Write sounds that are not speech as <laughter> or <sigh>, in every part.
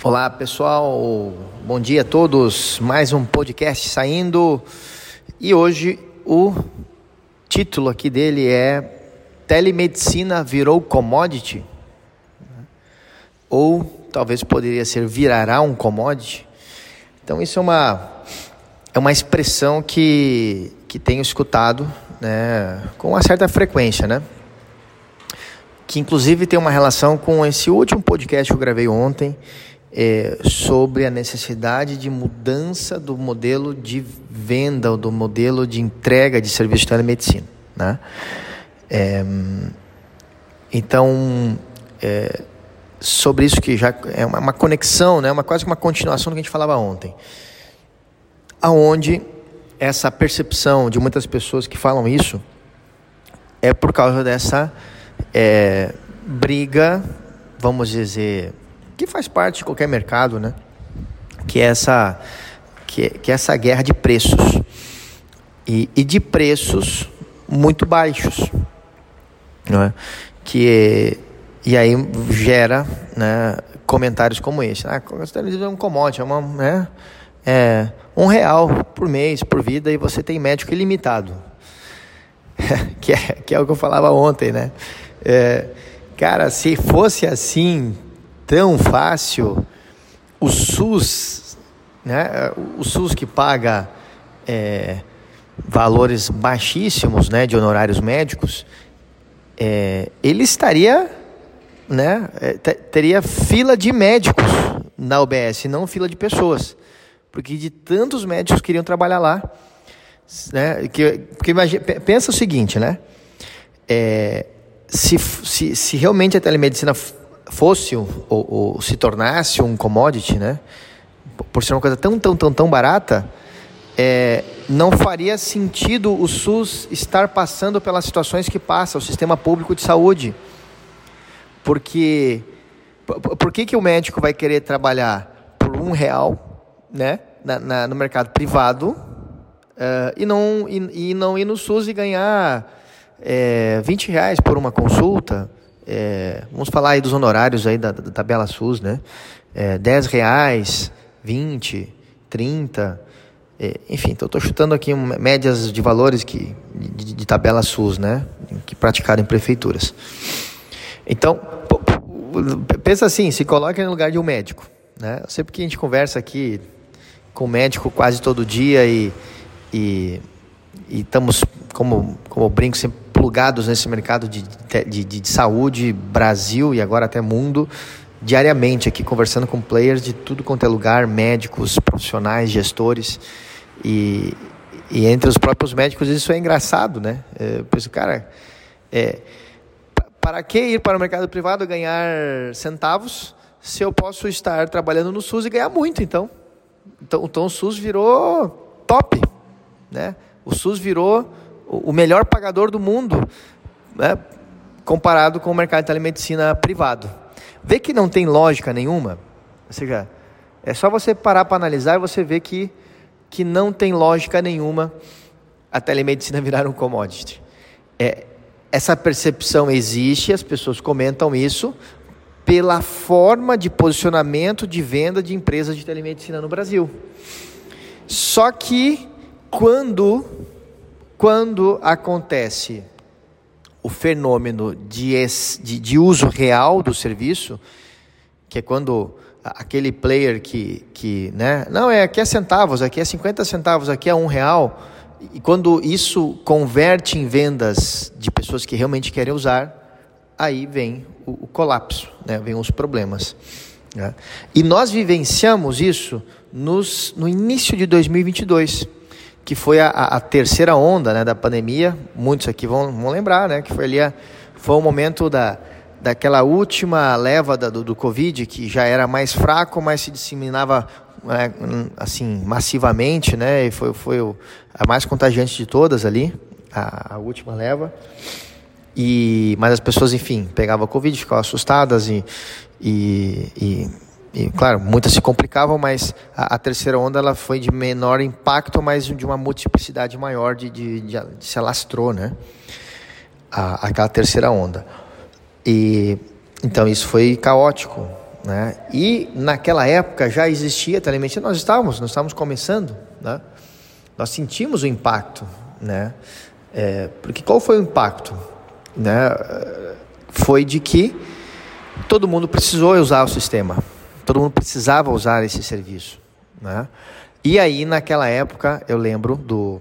Olá pessoal, bom dia a todos. Mais um podcast saindo e hoje o título aqui dele é Telemedicina virou commodity? Ou talvez poderia ser virará um commodity? Então isso é uma é uma expressão que que tenho escutado, né, com uma certa frequência, né? Que inclusive tem uma relação com esse último podcast que eu gravei ontem é, sobre a necessidade de mudança do modelo de venda ou do modelo de entrega de serviço de telemedicina. Né? É, então, é, sobre isso que já é uma, uma conexão, né? uma, quase uma continuação do que a gente falava ontem, aonde essa percepção de muitas pessoas que falam isso é por causa dessa é, briga, vamos dizer, que faz parte de qualquer mercado, né? Que é essa, que, que é essa guerra de preços e, e de preços muito baixos, não é? Que e aí gera, né, comentários como esse. Ah, é um commodity, é uma, né, é um real por mês, por vida, e você tem médico ilimitado. <laughs> que, é, que é o que eu falava ontem, né? É, cara, se fosse assim, tão fácil. O SUS, né, o SUS que paga é, valores baixíssimos né, de honorários médicos, é, ele estaria, né, é, teria fila de médicos na UBS, não fila de pessoas. Porque de tantos médicos queriam trabalhar lá. Né, que, porque imagina, pensa o seguinte, né? É, se, se, se realmente a telemedicina fosse ou, ou, se tornasse um commodity, né? Por ser uma coisa tão, tão, tão, tão barata, é, não faria sentido o SUS estar passando pelas situações que passa, o sistema público de saúde. Porque por que, que o médico vai querer trabalhar por um real né, na, na no mercado privado uh, e, não, e, e, não ir no SUS e ganhar é, 20 reais por uma consulta? É, vamos falar aí dos honorários aí da, da tabela SUS, né? É, 10 reais, 20, 30, é, enfim, então estou chutando aqui médias de valores que, de, de tabela SUS, né? Que praticaram em prefeituras. Então, pensa assim, se coloque no lugar de um médico, né? Eu sei porque a gente conversa aqui com o médico quase todo dia e, e, e estamos, como, como eu brinco sempre, plugados nesse mercado de, de, de, de saúde, Brasil e agora até mundo, diariamente aqui conversando com players de tudo quanto é lugar, médicos, profissionais, gestores e, e entre os próprios médicos isso é engraçado, né? É, eu penso, cara, é, para que ir para o mercado privado ganhar centavos se eu posso estar trabalhando no SUS e ganhar muito, então? Então, então o SUS virou top, né? O SUS virou o melhor pagador do mundo, né, comparado com o mercado de telemedicina privado. Vê que não tem lógica nenhuma, ou seja, é só você parar para analisar e você vê que, que não tem lógica nenhuma a telemedicina <laughs> virar um commodity. É, essa percepção existe, as pessoas comentam isso pela forma de posicionamento de venda de empresas de telemedicina no Brasil. Só que quando quando acontece o fenômeno de, de, de uso real do serviço, que é quando aquele player que, que né, não, é aqui é centavos, aqui é 50 centavos, aqui é um real, e quando isso converte em vendas de pessoas que realmente querem usar, aí vem o, o colapso, né, vem os problemas. Né? E nós vivenciamos isso nos, no início de 2022 que foi a, a terceira onda né, da pandemia. Muitos aqui vão, vão lembrar, né, que foi ali a, foi o momento da, daquela última leva da, do, do Covid, que já era mais fraco, mas se disseminava é, assim massivamente, né, e foi, foi o, a mais contagiante de todas ali, a, a última leva. E, mas as pessoas, enfim, pegavam Covid, ficavam assustadas e, e, e e, claro, muitas se complicavam, mas a, a, terceira onda ela foi de menor impacto, mas de uma multiplicidade maior de, de, de, de se alastrou, né? A, aquela terceira onda. E então isso foi caótico, Né? E naquela época já existia telemedicina, nós estávamos, nós estávamos começando, né? nós sentimos o impacto. Né? É, porque qual foi o impacto? Né? Foi de que todo mundo precisou usar o sistema, todo mundo precisava usar esse serviço. Né? E aí, naquela época, eu lembro do,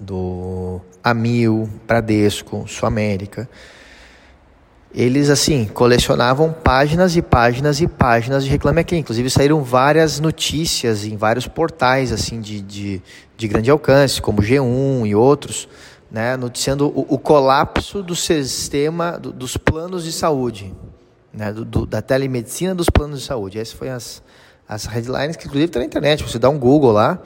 do Amil, Bradesco, Sul América, eles assim colecionavam páginas e páginas e páginas de Reclame Aqui. Inclusive saíram várias notícias em vários portais assim de, de, de grande alcance, como G1 e outros, né, noticiando o, o colapso do sistema do, dos planos de saúde, né, do, do, da telemedicina dos planos de saúde. Essas foram as, as headlines que inclusive está na internet. Você dá um Google lá,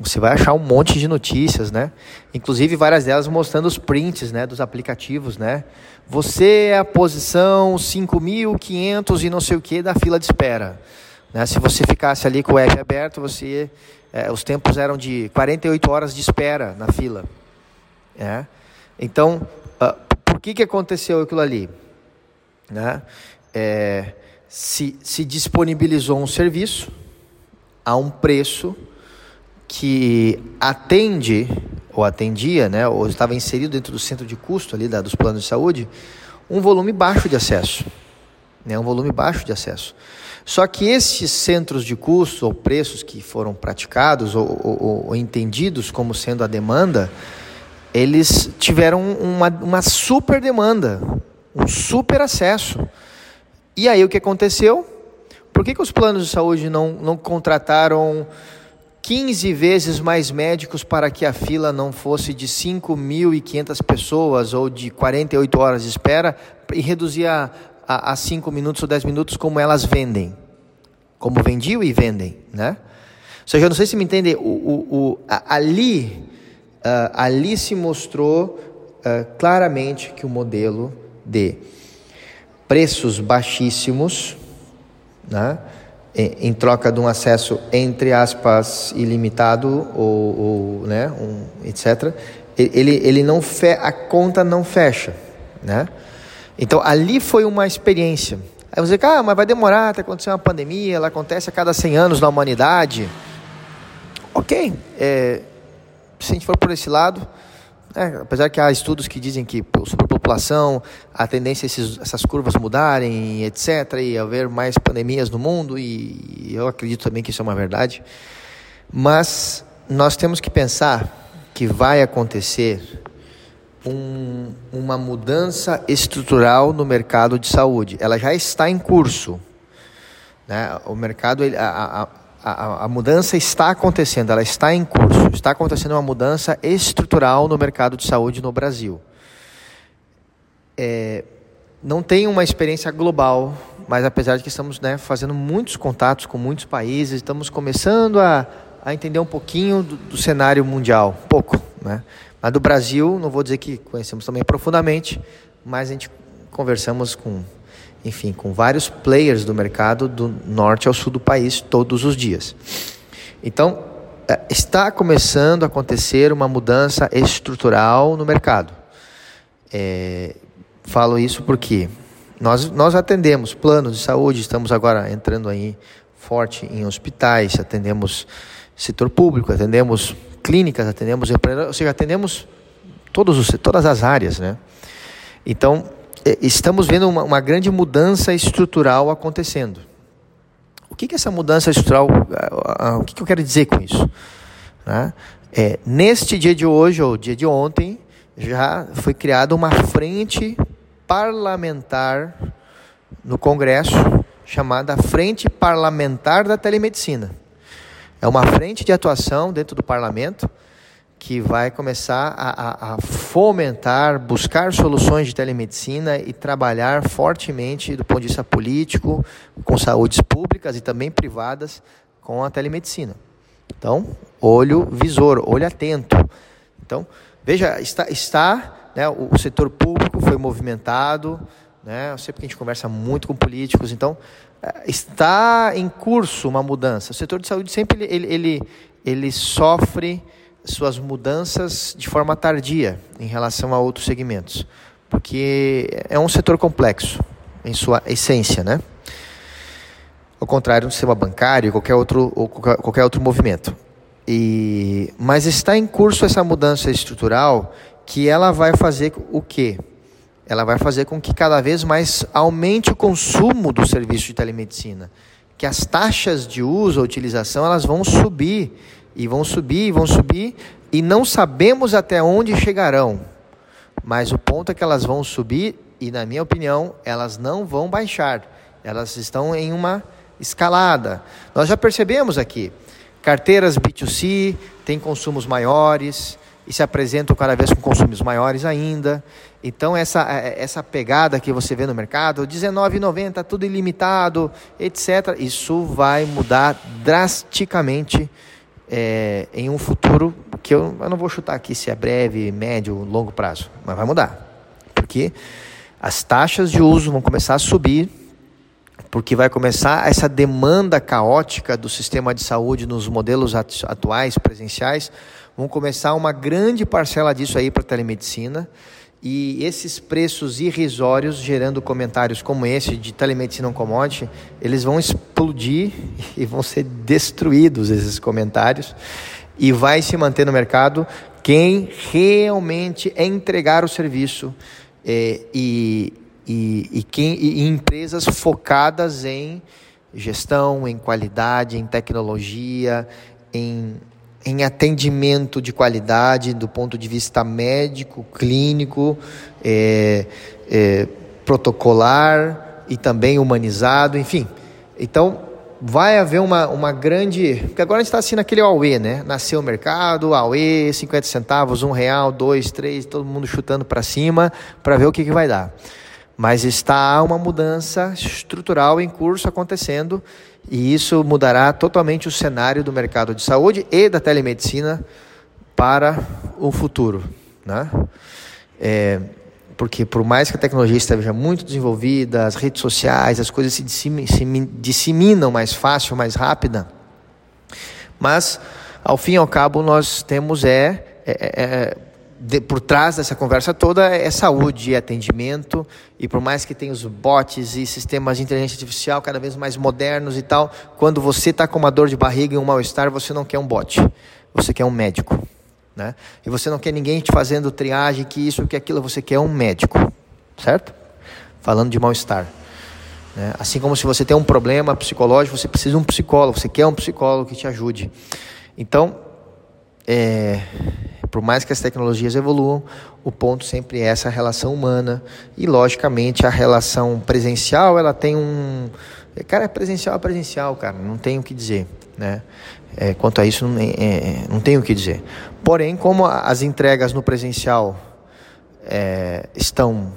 você vai achar um monte de notícias, né? Inclusive várias delas mostrando os prints, né, dos aplicativos, né? Você é a posição 5.500 e não sei o que da fila de espera. Né? Se você ficasse ali com o app aberto, você, é, os tempos eram de 48 horas de espera na fila. É? Então, uh, por que, que aconteceu aquilo ali? Né? É, se, se disponibilizou um serviço a um preço que atende ou atendia, né, ou estava inserido dentro do centro de custo ali da, dos planos de saúde, um volume baixo de acesso, né, um volume baixo de acesso. Só que esses centros de custo ou preços que foram praticados ou, ou, ou entendidos como sendo a demanda, eles tiveram uma, uma super demanda, um super acesso. E aí o que aconteceu? Por que, que os planos de saúde não, não contrataram 15 vezes mais médicos para que a fila não fosse de 5.500 pessoas ou de 48 horas de espera e reduzir a, a, a 5 minutos ou 10 minutos como elas vendem, como vendiam e vendem, né? Ou seja, eu não sei se me entende, o, o, o ali, uh, ali se mostrou uh, claramente que o modelo de preços baixíssimos, né? em troca de um acesso entre aspas ilimitado ou, ou né, um, etc. Ele, ele não fe, a conta não fecha, né? Então ali foi uma experiência. Aí você, ah, mas vai demorar até acontecer uma pandemia, ela acontece a cada 100 anos na humanidade. Ok, é, se a gente for por esse lado, é, apesar que há estudos que dizem que sobre a população, a tendência é esses, essas curvas mudarem, etc., e haver mais pandemias no mundo, e eu acredito também que isso é uma verdade. Mas nós temos que pensar que vai acontecer um, uma mudança estrutural no mercado de saúde. Ela já está em curso. Né? O mercado, a, a, a, a, mudança está acontecendo, ela está em curso. Está acontecendo uma mudança estrutural no mercado de saúde no Brasil. É, não tem uma experiência global, mas apesar de que estamos né, fazendo muitos contatos com muitos países, estamos começando a, a entender um pouquinho do, do cenário mundial, pouco, né? Mas do Brasil, não vou dizer que conhecemos também profundamente, mas a gente conversamos com enfim, com vários players do mercado do norte ao sul do país todos os dias. Então, é, está começando a acontecer uma mudança estrutural no mercado. É, falo isso porque nós, nós atendemos planos de saúde, estamos agora entrando aí forte em hospitais, atendemos setor público, atendemos clínicas, atendemos ou seja, atendemos todos os, todas as áreas, né? Então, estamos vendo uma, uma, grande mudança estrutural acontecendo. O que, que é essa mudança estrutural, o que, que eu quero dizer com isso? Né? É, neste dia de hoje, ou dia de ontem, já foi criada uma frente parlamentar no Congresso, chamada Frente Parlamentar da Telemedicina. É uma frente de atuação dentro do parlamento que vai começar a, a, a, fomentar, buscar soluções de telemedicina e trabalhar fortemente do ponto de vista político, com saúdes públicas e também privadas, com a telemedicina. Então, olho visor, olho atento. Então, veja, está, está né, o, o setor público foi movimentado, né, eu sei porque a gente conversa muito com políticos, então, eh, está em curso uma mudança. O setor de saúde sempre ele, ele, ele, ele sofre suas mudanças de forma tardia em relação a outros segmentos, porque é um setor complexo em sua essência, né? ao contrário do sistema bancário qualquer outro, ou qualquer, qualquer outro movimento. E, mas está em curso essa mudança estrutural que ela vai fazer o quê? Ela vai fazer com que cada vez mais aumente o consumo do serviço de telemedicina, que as taxas de uso ou utilização elas vão subir e vão subir e vão subir e não sabemos até onde chegarão. Mas o ponto é que elas vão subir e, na minha opinião, elas não vão baixar. Elas estão em uma escalada. Nós já percebemos aqui, carteiras B2C têm consumos maiores e se apresentam cada vez com consumos maiores ainda. Então essa essa pegada que você vê no mercado, R$19,90, tudo ilimitado, etc. Isso vai mudar drasticamente é, em um futuro que eu, eu não vou chutar aqui se é breve, médio, longo prazo, mas vai mudar. Porque as taxas de uso vão começar a subir, porque vai começar essa demanda caótica do sistema de saúde nos modelos atuais, presenciais, vão começar uma grande parcela disso aí para telemedicina. E esses preços irrisórios, gerando comentários como esse de telemedicina on commodity, eles vão explodir <laughs> e vão ser destruídos esses comentários. E vai se manter no mercado quem realmente é entregar o serviço é, e, e, e, quem, e empresas focadas em gestão, em qualidade, em tecnologia, em em atendimento de qualidade do ponto de vista médico, clínico, é, é, protocolar e também humanizado, enfim. Então, vai haver uma, uma grande. Porque agora a gente está assim naquele AUE, né? Nasceu o mercado, AUE, 50 centavos, um real, dois, três, todo mundo chutando para cima para ver o que, que vai dar. Mas está uma mudança estrutural em curso acontecendo e isso mudará totalmente o cenário do mercado de saúde e da telemedicina para o futuro. Né? É, porque por mais que a tecnologia esteja muito desenvolvida, as redes sociais, as coisas se disseminam mais fácil, mais rápida, mas ao fim e ao cabo nós temos é, é, é, é de, por trás dessa conversa toda é saúde e atendimento, e por mais que tenha os bots e sistemas de inteligência artificial cada vez mais modernos e tal, quando você está com uma dor de barriga e um mal-estar, você não quer um bot, você quer um médico. Né? E você não quer ninguém te fazendo triagem, que isso, que aquilo, você quer um médico, certo? Falando de mal-estar. Né? Assim como se você tem um problema psicológico, você precisa de um psicólogo, você quer um psicólogo que te ajude. Então, é, por mais que as tecnologias evoluam, o ponto sempre é essa relação humana e, logicamente, a relação presencial, ela tem um... Cara, é presencial é presencial, cara, não tem o que dizer, né? É, quanto a isso, não, é, é, não tem o que dizer. Porém, como as entregas no presencial é, estão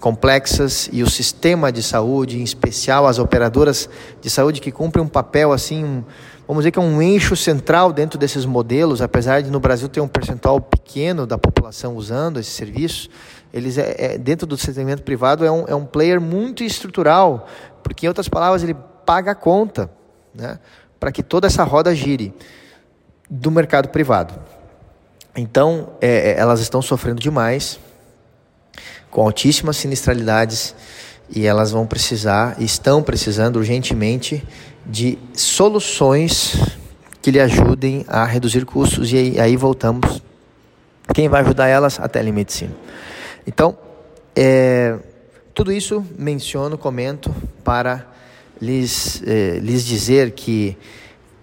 complexas e o sistema de saúde, em especial as operadoras de saúde que cumprem um papel assim, um, vamos dizer que é um eixo central dentro desses modelos, apesar de no Brasil ter um percentual pequeno da população usando esse serviço, eles é, é, dentro do segmento privado é um, é um player muito estrutural, porque em outras palavras ele paga a conta, né, para que toda essa roda gire do mercado privado. Então, é, é elas estão sofrendo demais, com altíssimas sinistralidades, e elas vão precisar, estão precisando urgentemente de soluções que lhe ajudem a reduzir custos e aí, aí voltamos. Quem vai ajudar elas? A telemedicina. Então, é, tudo isso menciono, comento para lhes, é, lhes dizer que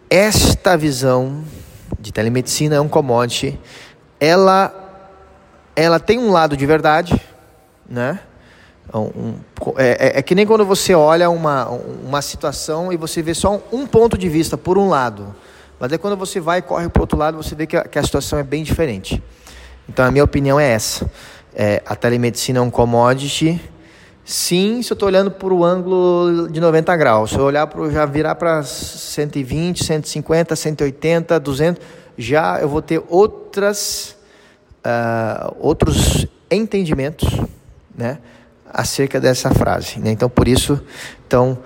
esta visão de telemedicina é um commodity, ela, ela tem um lado de verdade, né? É um, é, é, é, que nem quando você olha uma, uma situação e você vê só um, um ponto de vista por um lado. Mas é quando você vai e corre para o outro lado, você vê que a, que a, situação é bem diferente. Então a minha opinião é essa. É, a telemedicina é um commodity. Sim, se eu estou olhando por o ângulo de 90 graus. Se eu olhar para já virar para 120, 150, 180, 200, já eu vou ter outras, uh, outros entendimentos, né? acerca dessa frase. Né? Então, por isso, então,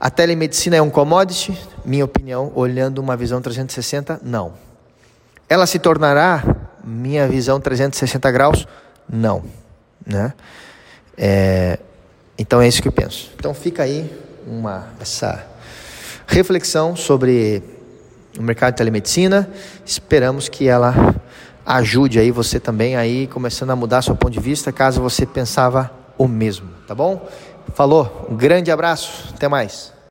a telemedicina é um commodity? Minha opinião, olhando uma visão 360, não. Ela se tornará minha visão 360 graus? Não. Né? É, então é isso que eu penso. Então fica aí uma, essa reflexão sobre o mercado de telemedicina. Esperamos que ela ajude aí você também aí começando a mudar seu ponto de vista, caso você pensava o mesmo, tá bom? Falou, um grande abraço, até mais.